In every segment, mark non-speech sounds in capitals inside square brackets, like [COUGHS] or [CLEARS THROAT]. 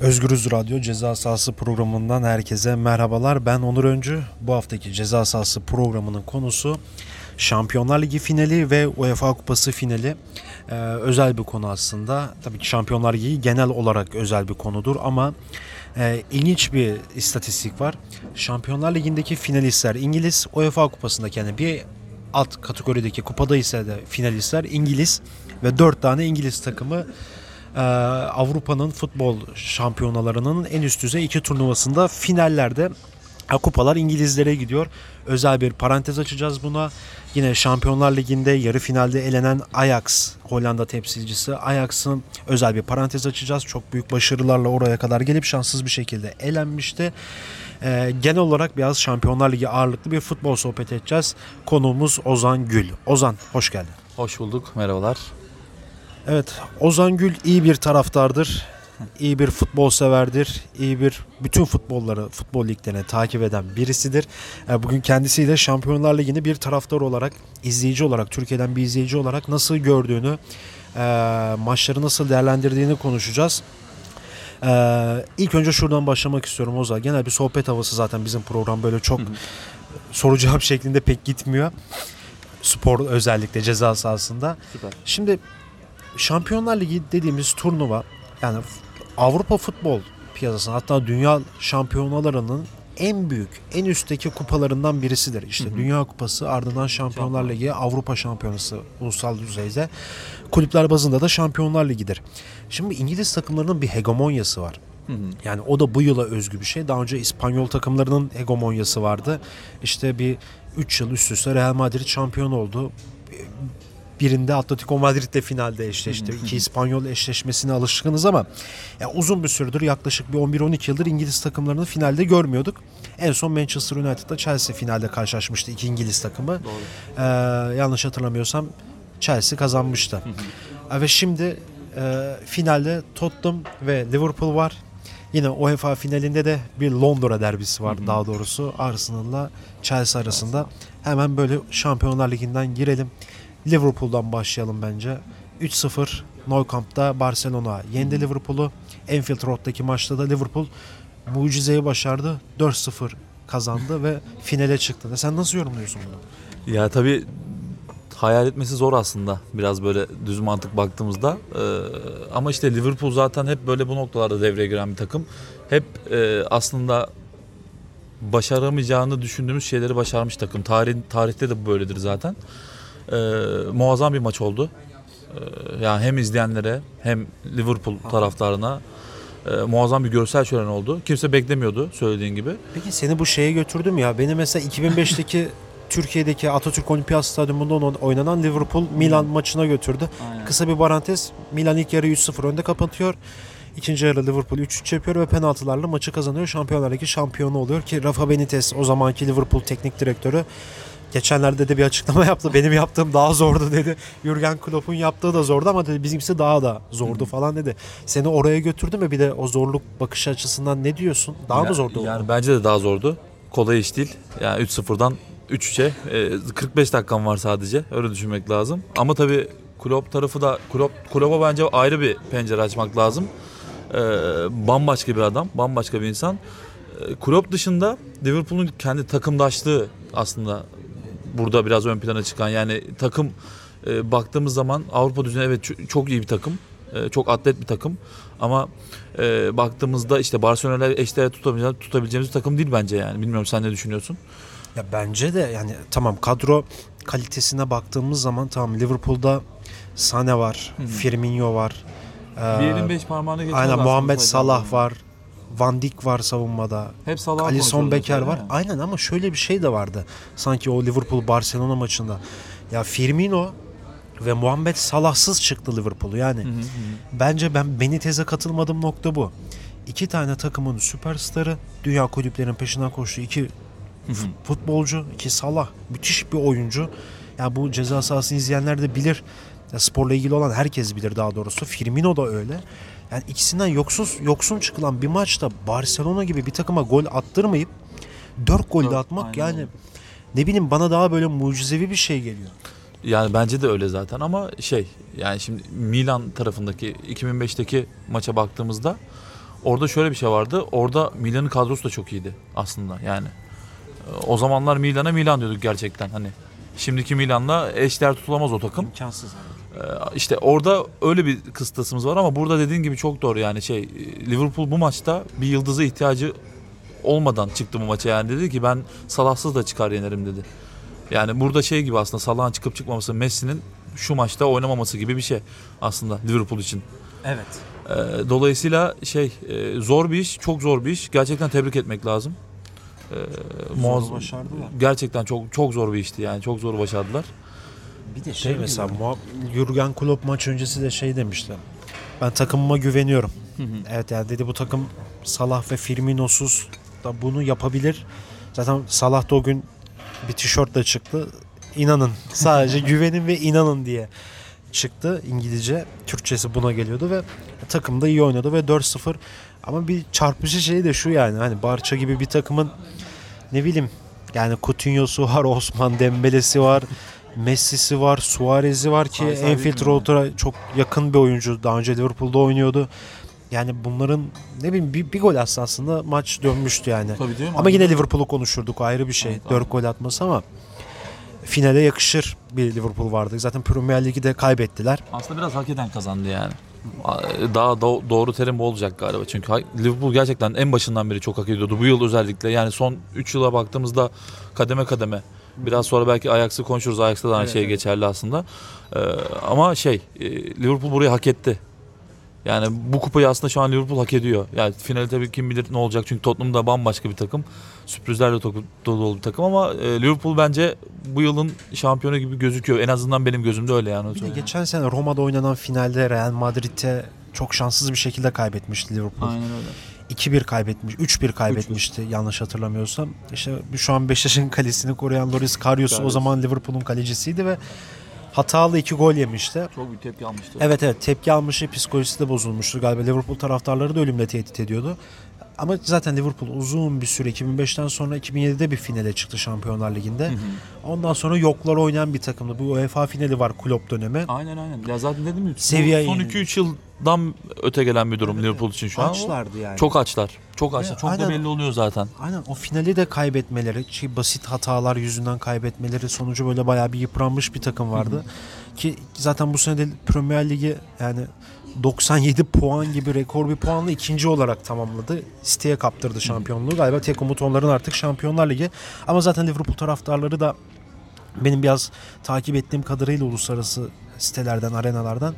Özgürüz Radyo Ceza Sahası programından herkese merhabalar. Ben Onur Öncü. Bu haftaki Ceza Sahası programının konusu Şampiyonlar Ligi finali ve UEFA Kupası finali. Ee, özel bir konu aslında. Tabii ki Şampiyonlar Ligi genel olarak özel bir konudur ama e, ilginç bir istatistik var. Şampiyonlar Ligi'ndeki finalistler İngiliz, UEFA Kupası'ndaki yani bir alt kategorideki kupada ise de finalistler İngiliz ve 4 tane İngiliz takımı e, Avrupa'nın futbol şampiyonalarının en üst düzey iki turnuvasında finallerde kupalar İngilizlere gidiyor. Özel bir parantez açacağız buna. Yine Şampiyonlar Ligi'nde yarı finalde elenen Ajax, Hollanda temsilcisi Ajax'ın özel bir parantez açacağız. Çok büyük başarılarla oraya kadar gelip şanssız bir şekilde elenmişti. Ee, genel olarak biraz Şampiyonlar Ligi ağırlıklı bir futbol sohbet edeceğiz. Konuğumuz Ozan Gül. Ozan hoş geldin. Hoş bulduk, merhabalar. Evet, Ozan Gül iyi bir taraftardır. iyi bir futbol severdir. iyi bir bütün futbolları, futbol liglerini takip eden birisidir. E, Bugün kendisiyle Şampiyonlar Ligi'ni bir taraftar olarak, izleyici olarak, Türkiye'den bir izleyici olarak nasıl gördüğünü, e, maçları nasıl değerlendirdiğini konuşacağız. E, İlk önce şuradan başlamak istiyorum Ozan. Genel bir sohbet havası zaten bizim program böyle çok soru cevap şeklinde pek gitmiyor. Spor özellikle ceza sahasında. Süper. Şimdi Şampiyonlar Ligi dediğimiz turnuva yani Avrupa futbol piyasasının hatta dünya şampiyonalarının en büyük, en üstteki kupalarından birisidir. İşte Dünya Kupası, ardından Şampiyonlar Ligi, Avrupa Şampiyonası ulusal düzeyde. Kulüpler bazında da Şampiyonlar Ligi'dir. Şimdi İngiliz takımlarının bir hegemonyası var. Yani o da bu yıla özgü bir şey. Daha önce İspanyol takımlarının hegemonyası vardı. İşte bir 3 yıl üst üste Real Madrid şampiyon oldu. Birinde Atletico Madrid'le finalde eşleşti. İki İspanyol eşleşmesine alışkınız ama ya uzun bir süredir yaklaşık bir 11-12 yıldır İngiliz takımlarını finalde görmüyorduk. En son Manchester United'da Chelsea finalde karşılaşmıştı iki İngiliz takımı. Ee, yanlış hatırlamıyorsam Chelsea kazanmıştı. Ve şimdi e, finalde Tottenham ve Liverpool var. Yine UEFA finalinde de bir Londra derbisi var daha doğrusu Arsenal'la Chelsea arasında. Hemen böyle Şampiyonlar Ligi'nden girelim. Liverpool'dan başlayalım bence. 3-0 Nou Camp'ta Barcelona yendi Liverpool'u. Anfield Road'daki maçta da Liverpool mucizeyi başardı. 4-0 kazandı ve finale çıktı. Sen nasıl yorumluyorsun bunu? Ya tabii hayal etmesi zor aslında biraz böyle düz mantık baktığımızda. Ee, ama işte Liverpool zaten hep böyle bu noktalarda devreye giren bir takım. Hep e, aslında başaramayacağını düşündüğümüz şeyleri başarmış takım. Tarih, tarihte de bu böyledir zaten. Ee, muazzam bir maç oldu. Ee, yani hem izleyenlere hem Liverpool taraftarına e, muazzam bir görsel şölen oldu. Kimse beklemiyordu söylediğin gibi. Peki seni bu şeye götürdüm ya. Beni mesela 2005'teki [LAUGHS] Türkiye'deki Atatürk Olimpiyat Stadyumunda oynanan Liverpool Milan maçına götürdü. Kısa bir parantez. Milan ilk yarı 3-0 önde kapatıyor. İkinci yarı Liverpool 3-3 yapıyor ve penaltılarla maçı kazanıyor. Şampiyonlar Ligi şampiyonu oluyor ki Rafa Benitez o zamanki Liverpool teknik direktörü geçenlerde de bir açıklama [LAUGHS] yaptı. Benim yaptığım daha zordu dedi. Jurgen Klopp'un yaptığı da zordu ama dedi bizimkisi daha da zordu falan dedi. Seni oraya götürdü mü bir de o zorluk bakış açısından ne diyorsun? Daha Ya- mı zordu? Yani bence de daha zordu. Kolay iş değil. Yani 3-0'dan 3-3'e e, 45 dakikam var sadece. Öyle düşünmek lazım. Ama tabii Klopp tarafı da Klopp Klopp'a bence ayrı bir pencere açmak lazım. E, bambaşka bir adam, bambaşka bir insan. E, Klopp dışında Liverpool'un kendi takımdaşlığı aslında burada biraz ön plana çıkan. Yani takım e, baktığımız zaman Avrupa düzeyinde evet çok iyi bir takım. E, çok atlet bir takım. Ama e, baktığımızda işte Barcelona'yla eşdeğer tutabileceğimiz, tutabileceğimiz bir takım değil bence yani. Bilmiyorum sen ne düşünüyorsun? Ya bence de yani tamam kadro kalitesine baktığımız zaman tamam Liverpool'da Sane var, Firmino var. ee, beş parmağını aynen Muhammed Salah var. Van Dijk var savunmada. Hep Salah Alisson Becker var. Aynen ama şöyle bir şey de vardı. Sanki o Liverpool Barcelona maçında. Ya Firmino ve Muhammed Salahsız çıktı Liverpool'u. Yani bence ben Benitez'e katılmadığım nokta bu. İki tane takımın süperstarı, dünya kulüplerinin peşinden koştuğu iki futbolcu, iki Salah, müthiş bir oyuncu. Ya bu ceza sahasını izleyenler de bilir. Ya sporla ilgili olan herkes bilir daha doğrusu. Firmino da öyle. Yani ikisinden yoksuz yoksun çıkılan bir maçta Barcelona gibi bir takıma gol attırmayıp 4 gol de atmak aynen yani ne bileyim bana daha böyle mucizevi bir şey geliyor. Yani bence de öyle zaten ama şey yani şimdi Milan tarafındaki 2005'teki maça baktığımızda orada şöyle bir şey vardı. Orada Milan'ın kadrosu da çok iyiydi aslında yani. O zamanlar Milan'a Milan diyorduk gerçekten hani. Şimdiki Milan'la eşdeğer tutulamaz o takım. İmkansız. Ee, işte orada öyle bir kıstasımız var ama burada dediğin gibi çok doğru yani şey Liverpool bu maçta bir yıldıza ihtiyacı olmadan çıktı bu maça yani dedi ki ben Salahsız da çıkar yenerim dedi. Yani burada şey gibi aslında Salah'ın çıkıp çıkmaması Messi'nin şu maçta oynamaması gibi bir şey aslında Liverpool için. Evet. Ee, dolayısıyla şey e, zor bir iş, çok zor bir iş. Gerçekten tebrik etmek lazım. Ee, muazzam- başardılar. Gerçekten çok çok zor bir işti yani çok zor başardılar. Bir de şey mesela muha- Jurgen Klopp maç öncesi de şey demişti. Ben takımıma güveniyorum. Evet yani dedi bu takım Salah ve Firmino'suz da bunu yapabilir. Zaten Salah da o gün bir tişörtle çıktı. İnanın sadece [LAUGHS] güvenin ve inanın diye çıktı İngilizce. Türkçesi buna geliyordu ve takım da iyi oynadı ve 4-0 ama bir çarpıcı şey de şu yani hani Barça gibi bir takımın ne bileyim yani Coutinho'su var, Osman Dembele'si var, Messi'si var, Suarez'i var ki Enfield. Road'a çok yakın bir oyuncu. Daha önce Liverpool'da oynuyordu. Yani bunların ne bileyim bir, bir gol atsa aslında maç dönmüştü yani. Tabii değil mi? Ama yine Liverpool'u konuşurduk ayrı bir şey. Evet, 4 gol atması ama finale yakışır bir Liverpool vardı. Zaten Premier Ligi de kaybettiler. Aslında biraz hak eden kazandı yani. Daha do- doğru terim bu olacak galiba. Çünkü Liverpool gerçekten en başından beri çok hak ediyordu. Bu yıl özellikle yani son 3 yıla baktığımızda kademe kademe. Biraz sonra belki Ajax'ı konuşuruz. Ajax'ta da aynı Evet, şey evet. geçerli aslında. Ee, ama şey e, Liverpool burayı hak etti. Yani bu kupayı aslında şu an Liverpool hak ediyor. Yani finali tabii kim bilir ne olacak. Çünkü Tottenham da bambaşka bir takım. Sürprizlerle dolu bir takım ama e, Liverpool bence bu yılın şampiyonu gibi gözüküyor. En azından benim gözümde öyle yani. Bir de geçen sene Roma'da oynanan finalde Real Madrid'e çok şanssız bir şekilde kaybetmişti Liverpool. Aynen öyle. 2-1 kaybetmiş, 3-1 kaybetmişti yanlış hatırlamıyorsam. İşte şu an Beşiktaş'ın [LAUGHS] kalesini koruyan Loris Karius o zaman Liverpool'un kalecisiydi ve hatalı iki gol yemişti. Çok büyük tepki almıştı. Evet evet tepki almıştı, psikolojisi de bozulmuştu galiba. Liverpool taraftarları da ölümle tehdit ediyordu. Ama zaten Liverpool uzun bir süre 2005'ten sonra 2007'de bir finale çıktı Şampiyonlar Ligi'nde. Ondan sonra yoklar oynayan bir takımdı. Bu UEFA finali var Klopp dönemi. Aynen aynen. Ya zaten dedim ya. Seviye son yeni. 2-3 yıldan öte gelen bir durum Liverpool için şu an. Açlardı yani. Çok açlar. Çok açlar. Çok aynen- da belli oluyor zaten. Aynen o finali de kaybetmeleri, şey, basit hatalar yüzünden kaybetmeleri sonucu böyle bayağı bir yıpranmış bir takım vardı. Ki zaten bu sene de Premier Ligi yani 97 puan gibi rekor bir puanla ikinci olarak tamamladı. City'ye kaptırdı şampiyonluğu. Galiba tek umut onların artık Şampiyonlar Ligi. Ama zaten Liverpool taraftarları da benim biraz takip ettiğim kadarıyla uluslararası sitelerden, arenalardan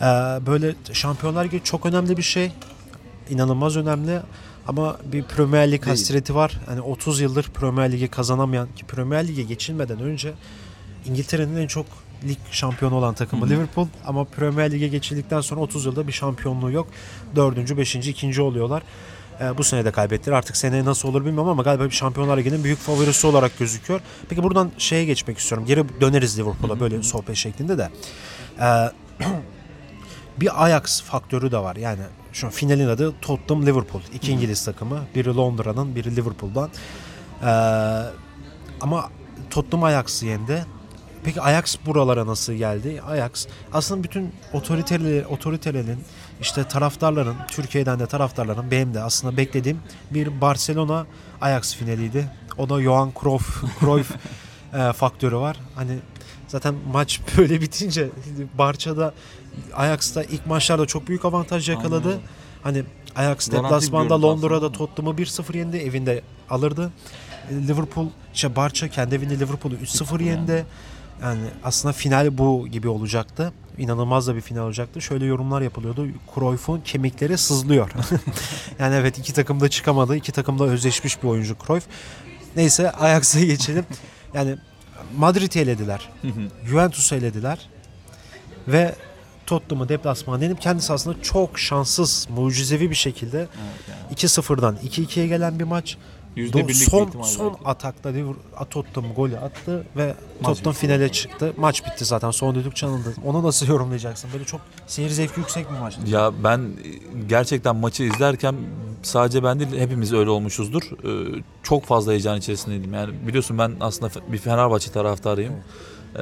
eee, böyle Şampiyonlar Ligi çok önemli bir şey. İnanılmaz önemli. Ama bir Premier Lig hasreti var. Hani 30 yıldır Premier Ligi kazanamayan ki Premier Lig'e geçilmeden önce İngiltere'nin en çok lig şampiyonu olan takımı Hı hı. Liverpool ama Premier Lig'e geçildikten sonra 30 yılda bir şampiyonluğu yok. Dördüncü, beşinci, ikinci oluyorlar. Ee, bu sene de kaybettiler. Artık seneye nasıl olur bilmiyorum ama galiba bir Şampiyonlar Ligi'nin büyük favorisi olarak gözüküyor. Peki buradan şeye geçmek istiyorum. Geri döneriz Liverpool'a böyle sohbet şeklinde de. Ee, [CLEARS THROAT] bir Ajax faktörü de var. Yani şu finalin adı Tottenham Liverpool. İki İngiliz takımı. Biri Londra'nın, biri Liverpool'dan. Ee, ama Tottenham Ajax'ı yendi. Peki Ajax buralara nasıl geldi? Ajax aslında bütün otoriteleri, otoritelerin işte taraftarların, Türkiye'den de taraftarların benim de aslında beklediğim bir Barcelona Ajax finaliydi. O da Johan Cruyff, [LAUGHS] Cruyff e, faktörü var. Hani zaten maç [LAUGHS] böyle bitince Barça'da Ajax'ta ilk maçlarda çok büyük avantaj yakaladı. Aynen. Hani Ajax deplasmanda Londra'da. Tottenham'ı 1-0 yendi. Evinde alırdı. E, Liverpool, işte Barça kendi evinde Liverpool'u 3-0 yendi. Yani aslında final bu gibi olacaktı. İnanılmaz da bir final olacaktı. Şöyle yorumlar yapılıyordu. Cruyff'un kemikleri sızlıyor. [LAUGHS] yani evet iki takım da çıkamadı. İki takım da özleşmiş bir oyuncu Cruyff. Neyse Ajax'a [LAUGHS] geçelim. Yani Madrid'i elediler. Juventus'u elediler. Ve Tottenham'ı deplasman denip kendisi aslında çok şanssız, mucizevi bir şekilde Evet, yani. 2-0'dan 2-2'ye gelen bir maç. Yüzde Do- birlik bir son ihtimal son belki. atakta Tottenham golü attı ve Maç Tottenham bitti. finale çıktı. Maç bitti zaten. Son düdük çalındı. Onu nasıl yorumlayacaksın? Böyle çok seyir zevki yüksek bir maçtı. Ya ben gerçekten maçı izlerken sadece ben değil hepimiz öyle olmuşuzdur. Ee, çok fazla heyecan içerisindeydim. Yani biliyorsun ben aslında bir Fenerbahçe taraftarıyım. Ee,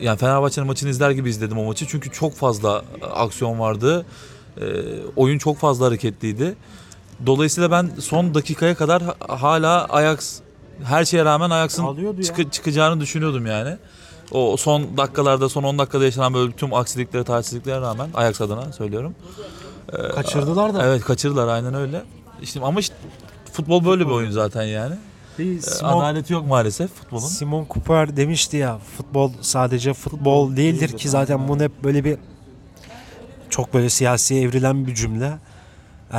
yani Fenerbahçe'nin maçını izler gibi izledim o maçı. Çünkü çok fazla aksiyon vardı. E, oyun çok fazla hareketliydi. Dolayısıyla ben son dakikaya kadar ha- hala Ajax her şeye rağmen Ajax'ın çıkı- çıkacağını düşünüyordum yani. O son dakikalarda, son 10 dakikada yaşanan böyle tüm aksiliklere, talihsizliklere rağmen Ajax adına söylüyorum. Kaçırdılar da. Evet kaçırdılar aynen öyle. İşte ama işte futbol böyle bir oyun zaten yani. Bir Ee, Simon, Adaleti yok maalesef futbolun. Simon Cooper demişti ya futbol sadece futbol değildir ki zaten bunu hep böyle bir çok böyle siyasi evrilen bir cümle. Ee,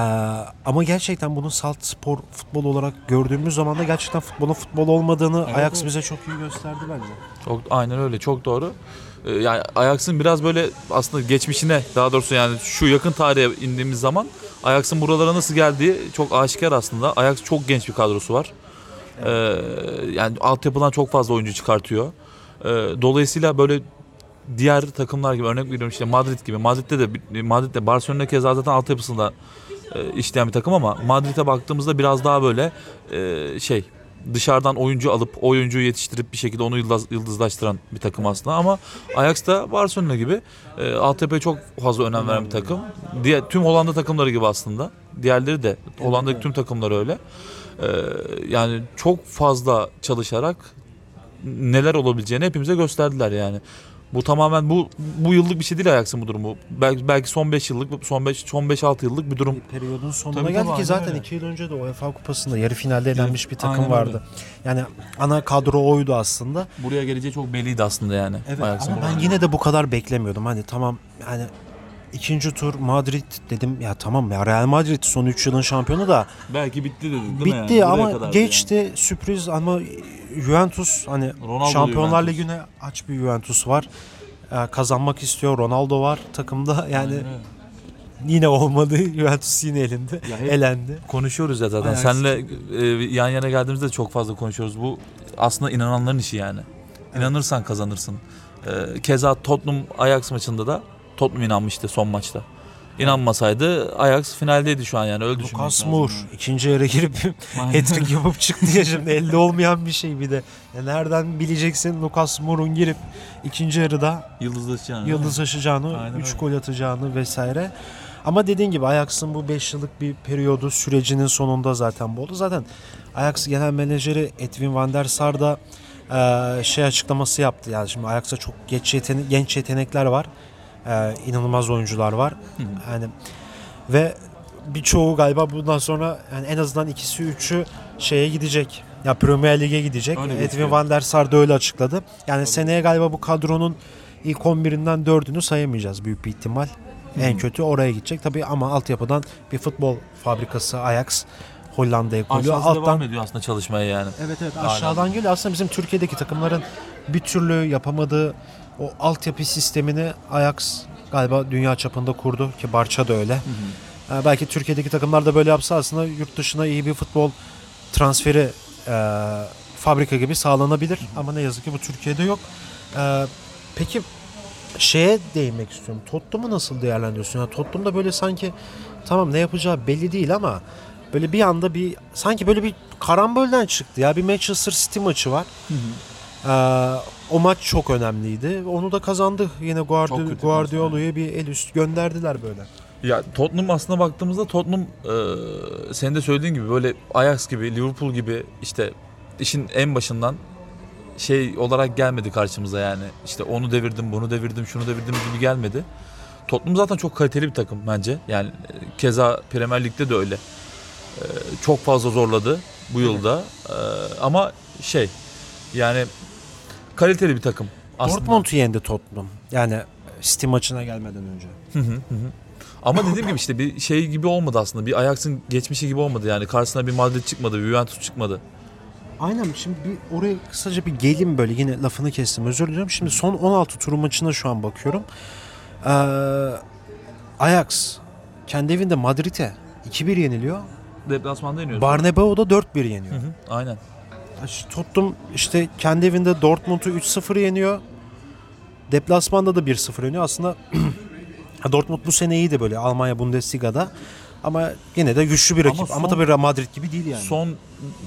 ama gerçekten bunu salt spor futbol olarak gördüğümüz zaman da gerçekten futbolun futbol olmadığını Evet, Ajax bize çok iyi gösterdi bence. Çok aynen öyle çok doğru. Ee, yani Ajax'ın biraz böyle aslında geçmişine daha doğrusu yani şu yakın tarihe indiğimiz zaman Ajax'ın buralara nasıl geldiği çok aşikar aslında. Ajax çok genç bir kadrosu var. Ee, yani altyapıdan çok fazla oyuncu çıkartıyor. Ee, dolayısıyla böyle diğer takımlar gibi örnek veriyorum işte Madrid gibi. Madrid'de de Madrid'de Barcelona keza zaten altyapısında e, işleyen bir takım ama Madrid'e baktığımızda biraz daha böyle e, şey dışarıdan oyuncu alıp o oyuncuyu yetiştirip bir şekilde onu yıldız, yıldızlaştıran bir takım aslında ama Ajax da Barcelona gibi e, çok fazla önem veren bir takım. Diğer tüm Hollanda takımları gibi aslında. Diğerleri de Hollanda'daki tüm takımlar öyle. E, yani çok fazla çalışarak neler olabileceğini hepimize gösterdiler yani. Bu tamamen bu bu yıllık bir şey değil Ajax'ın bu durumu. Belki belki son 5 yıllık, son 5 son 5 6 yıllık bir durum. Periyodun sonuna Tabii, geldi ki zaten öyle. iki yıl önce de UEFA Kupası'nda yarı finalde elenmiş bir takım Aynen vardı. öyle. Yani ana kadro oydu aslında. Buraya geleceği çok belliydi aslında yani. Evet Ajax'ın ama ben yine de bu kadar beklemiyordum. Hani tamam yani ikinci tur Madrid dedim ya tamam ya Real Madrid son 3 yılın şampiyonu da belki bitti dedi değil mi? bitti yani? Buraya ama geçti sürpriz ama Juventus hani Ronaldo Şampiyonlar Juventus. Ligi'ne aç bir Juventus var. Ee, kazanmak istiyor. Ronaldo var takımda. Yani [LAUGHS] Yani. Aynen yine olmadı. [LAUGHS] Juventus yine elinde. Ya hep- Elendi. Konuşuyoruz ya zaten. Ajax. Seninle e, yan yana geldiğimizde de çok fazla konuşuyoruz. Bu aslında inananların işi yani. İnanırsan kazanırsın. E, keza Tottenham Ajax maçında da Tottenham inanmıştı son maçta. İnanmasaydı Ajax finaldeydi şu an yani öyle düşünmek Lucas Moura yani. ikinci yarı girip [LAUGHS] hat-trick yapıp çıktı ya şimdi elde olmayan bir şey bir de. Ya nereden bileceksin Lucas Moura'nun girip ikinci yarıda Yıldızlaşacağını. yıldız aşacağını, Aynen 3 öyle. gol atacağını vesaire. Ama dediğin gibi Ajax'ın bu 5 yıllık bir periyodu sürecinin sonunda zaten bu oldu. Zaten Ajax genel menajeri Edwin van der Sar da eee, şey açıklaması yaptı. Yani şimdi Ajax'ta çok genç, yetene- genç yetenekler var. Eee inanılmaz oyuncular var. Yani ve birçoğu galiba bundan sonra yani en azından ikisi üçü şeye gidecek. Ya Premier Lig'e gidecek. Öyle Edwin gözüküyor. van der Sar da öyle açıkladı. Yani seneye galiba bu kadronun ilk 11'inden 4'ünü sayamayacağız büyük bir ihtimal. En kötü oraya gidecek tabii ama altyapıdan bir futbol fabrikası Ajax Hollanda'ya koyuyor. Aşağısı devam Alttan ediyor aslında çalışmaya yani. Evet evet Aynen. aşağıdan geliyor. Aslında bizim Türkiye'deki takımların bir türlü yapamadığı o altyapı sistemini Ajax galiba dünya çapında kurdu ki Barça da öyle. Ee, belki Türkiye'deki takımlar da böyle yapsa aslında yurt dışına iyi bir futbol transferi e, fabrika gibi sağlanabilir. Ama ne yazık ki bu Türkiye'de yok. Ee, peki şeye değinmek istiyorum. Tottenham'ı nasıl değerlendiriyorsun? Yani Tottenham'da böyle sanki tamam ne yapacağı belli değil ama böyle bir anda bir sanki böyle bir karambolden çıktı ya. Bir Manchester City maçı var. Ee, o maç çok önemliydi. Onu da kazandı. Yine Guardi- Guardiola'ya bir el üst gönderdiler böyle. Ya Tottenham aslına baktığımızda Tottenham e, senin de söylediğin gibi böyle Ajax gibi Liverpool gibi işte işin en başından şey olarak gelmedi karşımıza yani. İşte onu devirdim, bunu devirdim, şunu devirdim gibi gelmedi. Tottenham zaten çok kaliteli bir takım bence. Yani e, keza Premier Lig'de de öyle. E, çok fazla zorladı bu yılda. E, ama şey yani kaliteli bir takım aslında. Dortmund'u yendi Tottenham. Yani City maçına gelmeden önce. Hı hı, hı hı. Ama dediğim gibi işte bir şey gibi olmadı aslında. Bir Ajax'ın geçmişi gibi olmadı yani. Karşısına bir Madrid çıkmadı, bir Juventus çıkmadı. Aynen şimdi bir oraya kısaca bir gelin böyle yine lafını kestim özür dilerim. Şimdi son 16 turu maçına şu an bakıyorum. Ee, Ajax kendi evinde Madrid'e 2-1 yeniliyor. Deplasmanda yeniyoruz. Barnebau'da 4-1 yeniyor. Hı hı, aynen. Tuttum işte kendi evinde Dortmund'u 3-0 yeniyor. Deplasmanda da 1-0 yeniyor. Aslında [CLEARS THROAT] Dortmund bu sene iyi de böyle Almanya Bundesliga'da. Ama yine de güçlü bir Ama rakip. Ama, son- tabii Real Madrid gibi değil yani. Son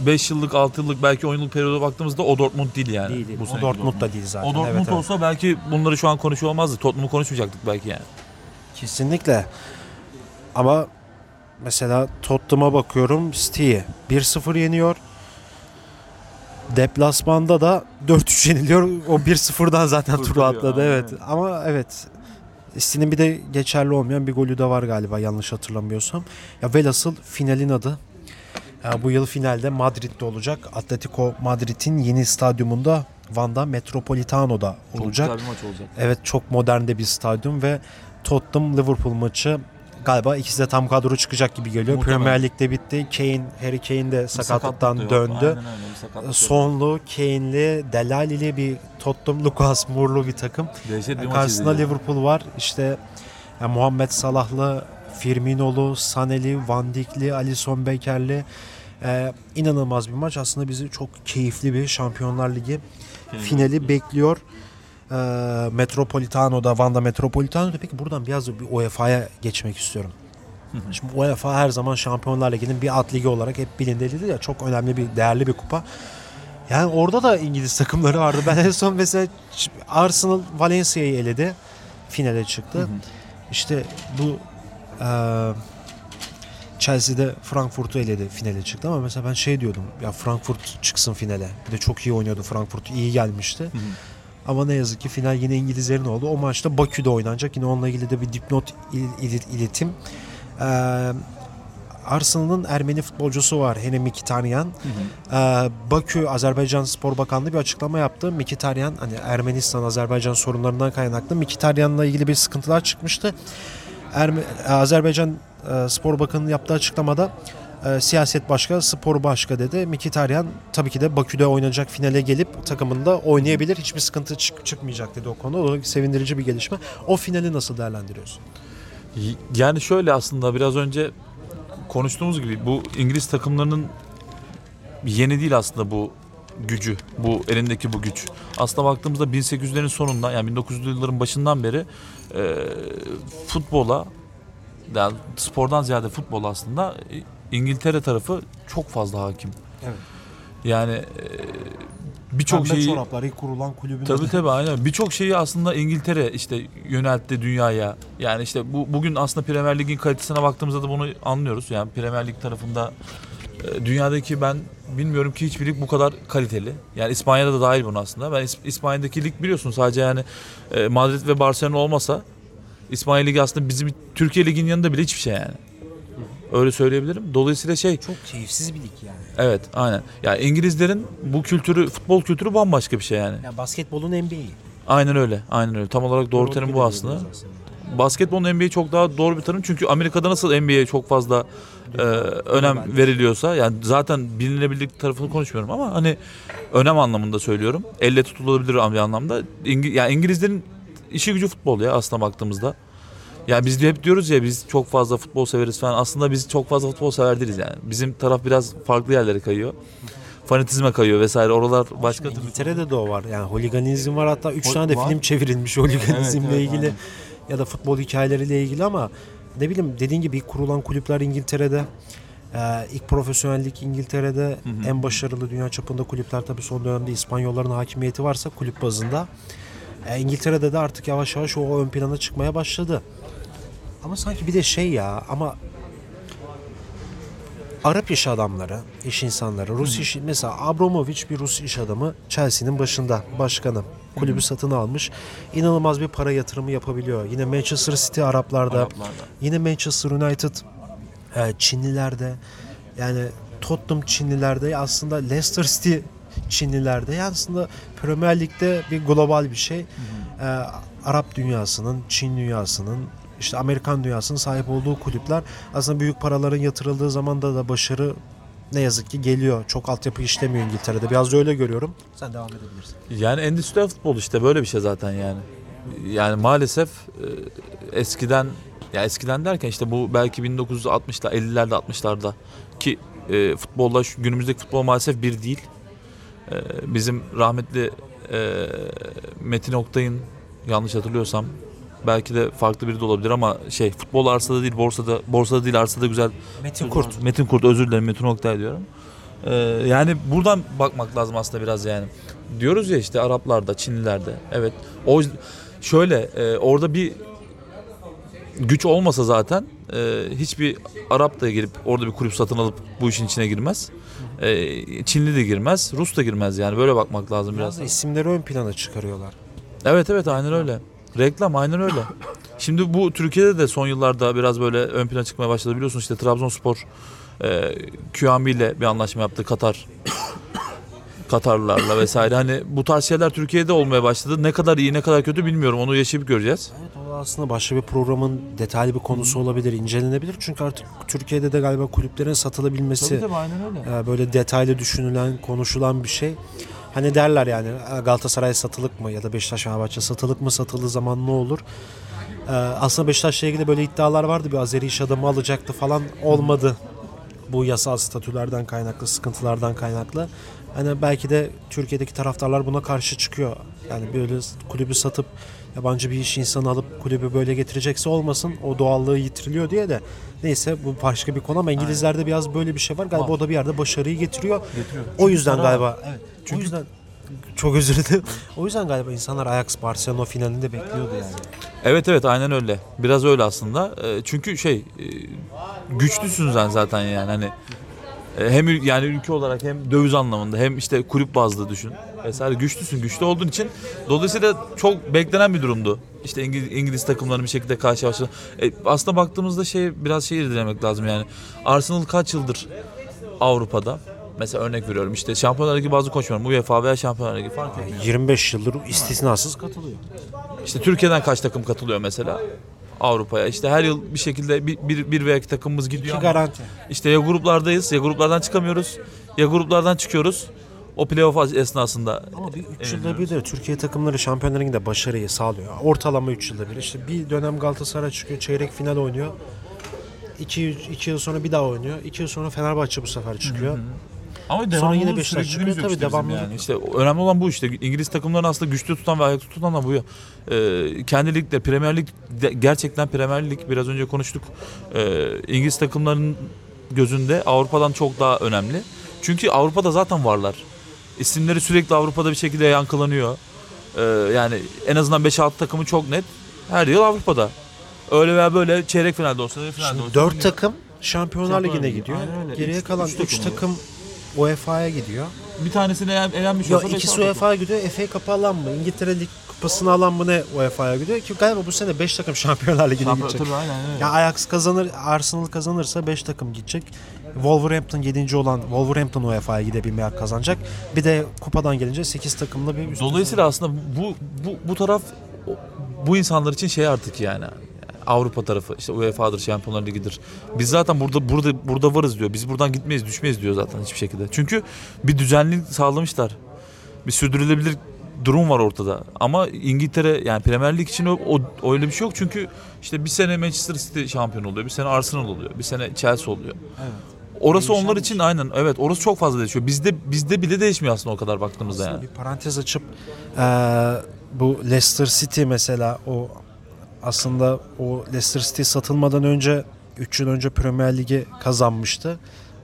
5 yıllık, 6 yıllık belki 10 yıllık periyoda baktığımızda o Dortmund değil yani. değil, değil. Bu O seneki Dortmund da değil zaten. O Dortmund evet, evet. olsa belki bunları şu an konuşuyor olmazdı. Tottenham'ı konuşmayacaktık belki yani. Kesinlikle. Ama mesela Tottenham'a bakıyorum City'yi 1-0 yeniyor. Deplasmanda da 4-3 yeniliyor. O 1-0'dan zaten turu atladı aynen evet. öyle. Ama evet City'nin bir de geçerli olmayan bir golü de var galiba yanlış hatırlamıyorsam. Ya velhasıl finalin adı. Ya bu yıl finalde Madrid'de olacak. Atletico Madrid'in yeni stadyumunda Wanda Metropolitano'da Çok olacak. güzel bir maç olacak. Evet çok modern de bir stadyum ve Tottenham Liverpool maçı galiba ikisi de tam kadro çıkacak gibi geliyor. Muhtemelen. Premier Lig'de bitti. Kane, Harry Kane de sakatlıktan sakatlık döndü. Öyle, sakatlık. Sonlu, Kane'li, Delalili bir Tottenham, Lucas Moura'lu bir takım. Dehşet bir Karşısında. Liverpool var. İşte yani Muhammed Salah'lı, Firmino'lu, Sané'li, Van Dijk'li, Alisson Becker'li e, inanılmaz bir maç. Aslında bizi çok keyifli bir Şampiyonlar Ligi finali bekliyor. E, Metropolitano'da, Wanda Metropolitano'da. Peki buradan biraz da bir UEFA'ya geçmek istiyorum. Şimdi UEFA her zaman Şampiyonlar Ligi'nin bir alt ligi olarak hep bilindelidir ya çok önemli bir değerli bir kupa. Yani orada da İngiliz takımları vardı. Ben en son mesela Arsenal Valencia'yı eledi. Finale çıktı. İşte bu e, Chelsea'de Frankfurt'u eledi finale çıktı ama mesela ben şey diyordum ya Frankfurt çıksın finale. Bir de çok iyi oynuyordu Frankfurt. iyi gelmişti. Ama ne yazık ki final yine İngilizlerin oldu. O maçta Bakü'de oynanacak. Yine onunla ilgili de bir dipnot il- il- iletim. Ee, Arsenal'ın Ermeni futbolcusu var Hene Mkhitaryan. Ee, Bakü Azerbaycan Spor Bakanlığı bir açıklama yaptı. Mkhitaryan hani Ermenistan Azerbaycan sorunlarından kaynaklı Mkhitaryan'la ilgili bir sıkıntılar çıkmıştı. Erme- Azerbaycan e, Spor Bakanı yaptığı açıklamada e, siyaset başka, spor başka dedi. Mkhitaryan tabii ki de Bakü'de oynanacak finale gelip takımında oynayabilir. Hiçbir sıkıntı çık- çıkmayacak dedi o konuda. O sevindirici bir gelişme. O finali nasıl değerlendiriyorsun? Yani şöyle aslında biraz önce konuştuğumuz gibi bu İngiliz takımlarının yeni değil aslında bu gücü, bu elindeki bu güç. Aslında baktığımızda 1800'lerin sonunda yani 1900'lü yılların başından beri e, futbola yani spordan ziyade futbol aslında İngiltere tarafı çok fazla hakim. Evet. Yani e, birçok şeyi çorapları ilk kurulan kulübün Tabii tabii aynen. Birçok şeyi aslında İngiltere işte yöneltti dünyaya. Yani işte bu bugün aslında Premier Lig'in kalitesine baktığımızda da bunu anlıyoruz. Yani Premier Lig tarafında e, dünyadaki ben bilmiyorum ki hiçbir lig bu kadar kaliteli. Yani İspanya'da da dahil bunu aslında. Ben İs- İspanya'daki lig biliyorsun sadece yani e, Madrid ve Barcelona olmasa İspanya Ligi aslında bizim Türkiye Ligi'nin yanında bile hiçbir şey yani. Öyle söyleyebilirim. Dolayısıyla şey Çok keyifsiz bir lig yani. evet aynen. Yani İngilizlerin bu kültürü futbol kültürü bambaşka bir şey yani. yani basketbolun NBA'yi. Aynen öyle. Aynen öyle. Tam olarak doğru terim bu aslında. Basketbolun NBA çok daha doğru bir tanım. Çünkü Amerika'da nasıl NBA'ye çok fazla e, önem veriliyorsa yani zaten bilinebilirlik tarafını konuşmuyorum ama hani önem anlamında söylüyorum. Elle tutulabilir bir anlamda. İngi, yani İngilizlerin işi gücü futbol ya aslına baktığımızda. Yani biz de hep diyoruz ya biz çok fazla futbol severiz falan. Aslında biz çok fazla futbol sever değiliz yani. Bizim taraf biraz farklı yerlere kayıyor. Fanatizme kayıyor vesaire. Oralar başka türlü. İngiltere'de de o var. Yani holiganizm var hatta 3 Hol- tane de var. film çevrilmiş holiganizmle Evet, evet, ilgili aynen. ya da futbol hikayeleriyle ilgili ama ne bileyim dediğin gibi ilk kurulan kulüpler İngiltere'de Ee, ilk profesyonellik İngiltere'de en başarılı dünya çapında kulüpler tabii son dönemde İspanyolların hakimiyeti varsa kulüp bazında. Ee, İngiltere'de de artık yavaş yavaş o ön plana çıkmaya başladı. Ama sanki bir de şey ya ama Arap iş adamları, iş insanları, Rus iş mesela Abramovich bir Rus iş adamı Chelsea'nin başında, başkanı. Kulübü satın almış. İnanılmaz bir para yatırımı yapabiliyor. Yine Manchester City Araplarda, Araplarda. yine Manchester United e, Çinlilerde yani Tottenham Çinlilerde aslında Leicester City Çinlilerde yani aslında Premier Lig'de bir global bir şey. E, Arap dünyasının, Çin dünyasının işte Amerikan dünyasının sahip olduğu kulüpler aslında büyük paraların yatırıldığı zaman da da başarı ne yazık ki geliyor. Çok altyapı işlemiyor İngiltere'de. Biraz da öyle görüyorum. Sen devam edebilirsin. Yani endüstriyel futbol işte böyle bir şey zaten yani. Yani maalesef e, eskiden ya eskiden derken işte bu belki 1960'da 50'lerde 60'larda ki e, futbolla şu günümüzdeki futbol maalesef bir değil. E, bizim rahmetli e, Metin Oktay'ın yanlış hatırlıyorsam belki de farklı biri de olabilir ama şey futbol arsada değil borsada borsada değil arsada güzel Metin Kurt. Metin Kurt özür dilerim Metin Oktay diyorum. Ee, yani buradan bakmak lazım aslında biraz yani. Diyoruz ya işte Araplarda, Çinlilerde. Evet. O şöyle e, orada bir güç olmasa zaten e, hiçbir Arap da gelip orada bir kulüp satın alıp bu işin içine girmez. E, Çinli de girmez, Rus da girmez yani böyle bakmak lazım Biraz biraz. isimleri ön plana çıkarıyorlar. Evet evet aynen öyle. Reklam aynen öyle. Şimdi bu Türkiye'de de son yıllarda biraz böyle ön plana çıkmaya başladı biliyorsun işte Trabzonspor e, QMB ile bir anlaşma yaptı Katar [COUGHS] Katarlılarla vesaire. Hani bu tarz şeyler Türkiye'de olmaya başladı. Ne kadar iyi ne kadar kötü bilmiyorum. Onu yaşayıp göreceğiz. Evet aslında başka bir programın detaylı bir konusu olabilir, incelenebilir. Çünkü artık Türkiye'de de galiba kulüplerin satılabilmesi aynen öyle. e, böyle detaylı düşünülen, konuşulan bir şey. Hani derler yani "E, Galatasaray satılık mı ya da Beşiktaş Fenerbahçe satılık mı satıldığı zaman ne olur? E, Aslında Beşiktaş'la ilgili böyle iddialar vardı bir Azeri iş adamı alacaktı falan olmadı. Bu yasal statülerden kaynaklı, sıkıntılardan kaynaklı. Hani belki de Türkiye'deki taraftarlar buna karşı çıkıyor. Yani böyle kulübü satıp yabancı bir iş insanı alıp kulübü böyle getirecekse olmasın. O doğallığı yitiriliyor diye de. Neyse bu başka bir konu ama İngilizlerde biraz böyle bir şey var. Galiba Var. o da bir yerde başarıyı getiriyor. Getiriyor. O yüzden var. galiba evet. Çünkü- o yüzden çok özür dilerim. [LAUGHS] O yüzden galiba insanlar Ajax Barcelona finalinde bekliyordu yani. Evet evet aynen öyle. Biraz öyle aslında. E, çünkü şey e, güçlüsün sen zaten yani hani e, hem yani ülke olarak hem döviz anlamında hem işte kulüp bazlı düşün vesaire güçlüsün. Güçlü olduğun için dolayısıyla çok beklenen bir durumdu. İşte İngiliz, İngiliz takımların bir şekilde karşı karşıya. E, aslında baktığımızda şey biraz şey irdelemek lazım yani. Arsenal kaç yıldır Avrupa'da? Mesela örnek veriyorum işte Şampiyonlar Ligi bazı konuşmuyorum. UEFA veya Şampiyonlar Ligi fark etmiyor. 25 yıldır istisnasız katılıyor. İşte Türkiye'den kaç takım katılıyor mesela Avrupa'ya? İşte her yıl bir şekilde bir, bir, bir veya iki takımımız gidiyor Ki ama garanti. işte ya gruplardayız ya gruplardan çıkamıyoruz ya gruplardan çıkıyoruz. O playoff esnasında Ama bir 3 Evet, yılda bir de Türkiye takımları Şampiyonlar Ligi'nde başarıyı sağlıyor. Ortalama 3 yılda bir. İşte bir dönem Galatasaray çıkıyor, çeyrek final oynuyor. 2 2 yıl sonra bir daha oynuyor. 2 yıl sonra Fenerbahçe bu sefer çıkıyor. ama Sonra yine Beşiktaş çıkıyor. Tabii devamlı. yani. İşte önemli olan bu işte. İngiliz takımlarını aslında güçlü tutan ve ayakta tutan da bu. ya. Ee, kendi ligde Premier Lig de- gerçekten Premier Lig biraz önce konuştuk. Ee, İngiliz takımlarının gözünde Avrupa'dan çok daha önemli. Çünkü Avrupa'da zaten varlar. İsimleri sürekli Avrupa'da bir şekilde yankılanıyor. Ee, yani en azından 5-6 takımı çok net. Her yıl Avrupa'da. Öyle veya böyle çeyrek finalde olsa, yarı finalde Şimdi olsa 4 oynuyor. takım Şampiyonlar Şampiyonlar Ligi'ne Ligi. gidiyor. Aynen öyle. Geriye Üç- kalan üç 3 takım takım UEFA'ya gidiyor. bir eğlenmiş Yo olsa beş, ikisi. UEFA'ya gidiyor. FA Cup'ı alan mı? İngiltere Lig Kupası'nı alan mı ne UEFA'ya gidiyor? Ki galiba bu sene 5 takım [LAUGHS] Şampiyonlar Ligi'ne Şampiyon- gidecek. Tabii aynen öyle. Ya Ajax kazanır, Arsenal kazanırsa 5 takım gidecek. Wolverhampton 7. olan Wolverhampton UEFA'ya gidebilmeye hak kazanacak. Bir de kupadan gelince 8 takımlı bir üst Dolayısıyla aslında bu bu bu taraf bu insanlar için şey artık yani. Avrupa tarafı işte UEFA'dır, Şampiyonlar Ligi'dir. Biz zaten burada burada burada varız diyor. Biz buradan gitmeyiz, düşmeyiz diyor zaten hiçbir şekilde. Çünkü bir düzenli sağlamışlar. Bir sürdürülebilir durum var ortada. Ama İngiltere yani Premier Lig için o, o öyle bir şey yok. Çünkü işte bir sene Manchester City şampiyon oluyor, bir sene Arsenal oluyor, bir sene Chelsea oluyor. Orası onlar için aynen evet orası çok fazla değişiyor. Bizde bizde bile değişmiyor aslında o kadar baktığımızda Aslında yani. Bir parantez açıp eee, bu Leicester City mesela o aslında o Leicester City satılmadan önce 3 yıl önce Premier Ligi kazanmıştı.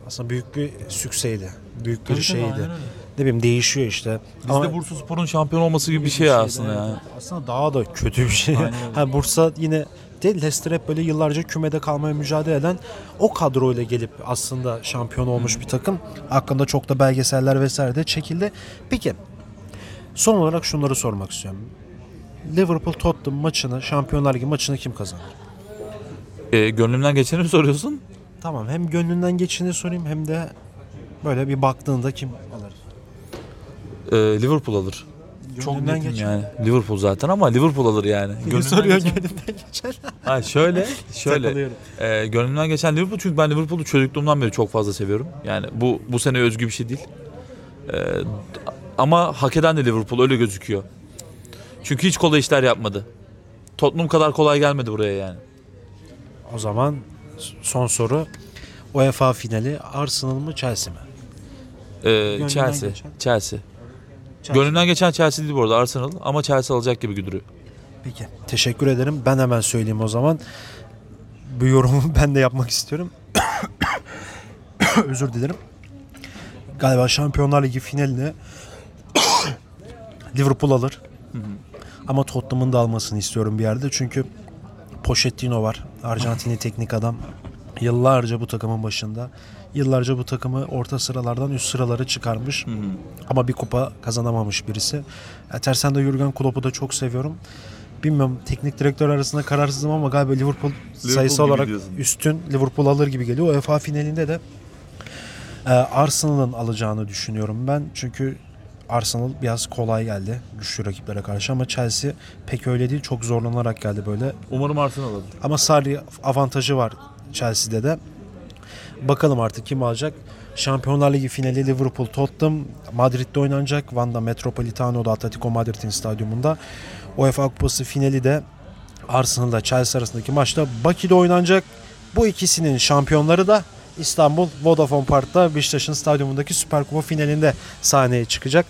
Aslında büyük bir sükseydi. Büyük bir Tabii tabii, şeydi. aynen öyle. Ne bileyim değişiyor işte. Bizde Ama- Bursa Spor'un şampiyon olması gibi bir şey aslında yani. Aslında daha da kötü bir şey. Aynen öyle. ha Bursa yine değil Leicester hep böyle yıllarca kümede kalmaya mücadele eden o kadroyla gelip aslında şampiyon olmuş bir takım. Hakkında çok da belgeseller vesaire de çekildi. Peki son olarak şunları sormak istiyorum. Liverpool Tottenham maçını, Şampiyonlar Ligi maçını kim kazanır? E, gönlümden geçeni mi soruyorsun? Tamam hem gönlünden geçini sorayım hem de böyle bir baktığında kim alır? E, Liverpool alır. Çok Gönlünden netim geçen. yani. Liverpool zaten ama Liverpool alır yani. Ne Gönlümden soruyor geçen- gönlünden geçen? [LAUGHS] Ha şöyle, şöyle. Takılıyorum. E, gönlümden geçen Liverpool çünkü ben Liverpool'u çocukluğumdan beri çok fazla seviyorum. Yani bu bu sene özgü bir şey değil. E, ama hak eden de Liverpool öyle gözüküyor. Çünkü hiç kolay işler yapmadı. Tottenham kadar kolay gelmedi buraya yani. O zaman son soru. UEFA finali Arsenal mı Chelsea mi? E, Chelsea, geçen? Chelsea. Chelsea. Gönlümden geçen Chelsea değil bu arada Arsenal ama Chelsea alacak gibi duruyor. Peki. Teşekkür ederim. Ben hemen söyleyeyim o zaman. Bu yorumu [LAUGHS] ben de yapmak istiyorum. [COUGHS] Özür dilerim. Galiba Şampiyonlar Ligi finalini [COUGHS] Liverpool alır. Ama Tottenham'ın da almasını istiyorum bir yerde. Çünkü Pochettino var. Arjantinli teknik adam. Yıllarca bu takımın başında. Yıllarca bu takımı orta sıralardan üst sıralara çıkarmış. Ama bir kupa kazanamamış birisi. Tersen de Jurgen Klopp'u da çok seviyorum. Bilmiyorum teknik direktör arasında kararsızım ama galiba Liverpool, sayısı gibi olarak diyorsun. üstün Liverpool alır gibi geliyor. UEFA finalinde de e, Arsenal'ın alacağını düşünüyorum ben. Çünkü Arsenal biraz kolay geldi güçlü rakiplere karşı ama Chelsea pek öyle değil. Çok zorlanarak geldi böyle. Umarım Arsenal alır. Ama Sarri avantajı var Chelsea'de de. Bakalım artık kim alacak. Şampiyonlar Ligi finali Liverpool Tottenham Madrid'de oynanacak. Vanda Metropolitano'da Atletico Madrid'in stadyumunda. UEFA Kupası finali de Arsenal'la Chelsea arasındaki maçta Bakü'de oynanacak. Bu ikisinin şampiyonları da İstanbul Vodafone Park'ta Beşiktaş'ın stadyumundaki Süper Kupa finalinde sahneye çıkacak.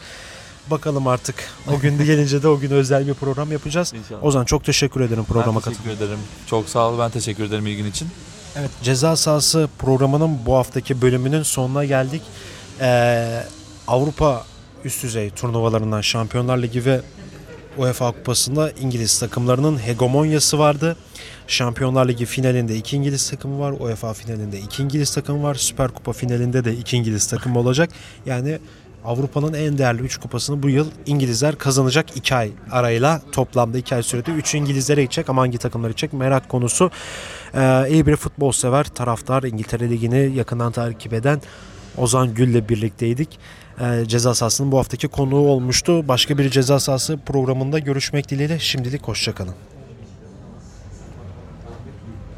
Bakalım artık o gün gelince de o gün özel bir program yapacağız. İnşallah. Ozan çok teşekkür ederim programa katıldığın teşekkür ederim. Çok sağ ol. Ben teşekkür ederim ilgin için. Evet ceza sahası programının bu haftaki bölümünün sonuna geldik. Ee, Avrupa üst düzey turnuvalarından Şampiyonlar Ligi ve UEFA Kupası'nda İngiliz takımlarının hegemonyası vardı. Şampiyonlar Ligi finalinde iki İngiliz takımı var. UEFA finalinde iki İngiliz takımı var. Süper Kupa finalinde de iki İngiliz takımı olacak. Yani Avrupa'nın en değerli 3 kupasını bu yıl İngilizler kazanacak 2 ay arayla toplamda 2 ay sürede 3 İngilizlere gidecek ama hangi takımlar gidecek merak konusu. Ee, iyi bir futbol sever taraftar İngiltere Ligi'ni yakından takip eden Ozan Gül'le birlikteydik. Ee, ceza sahasının bu haftaki konuğu olmuştu. Başka bir ceza sahası programında görüşmek dileğiyle şimdilik hoşçakalın.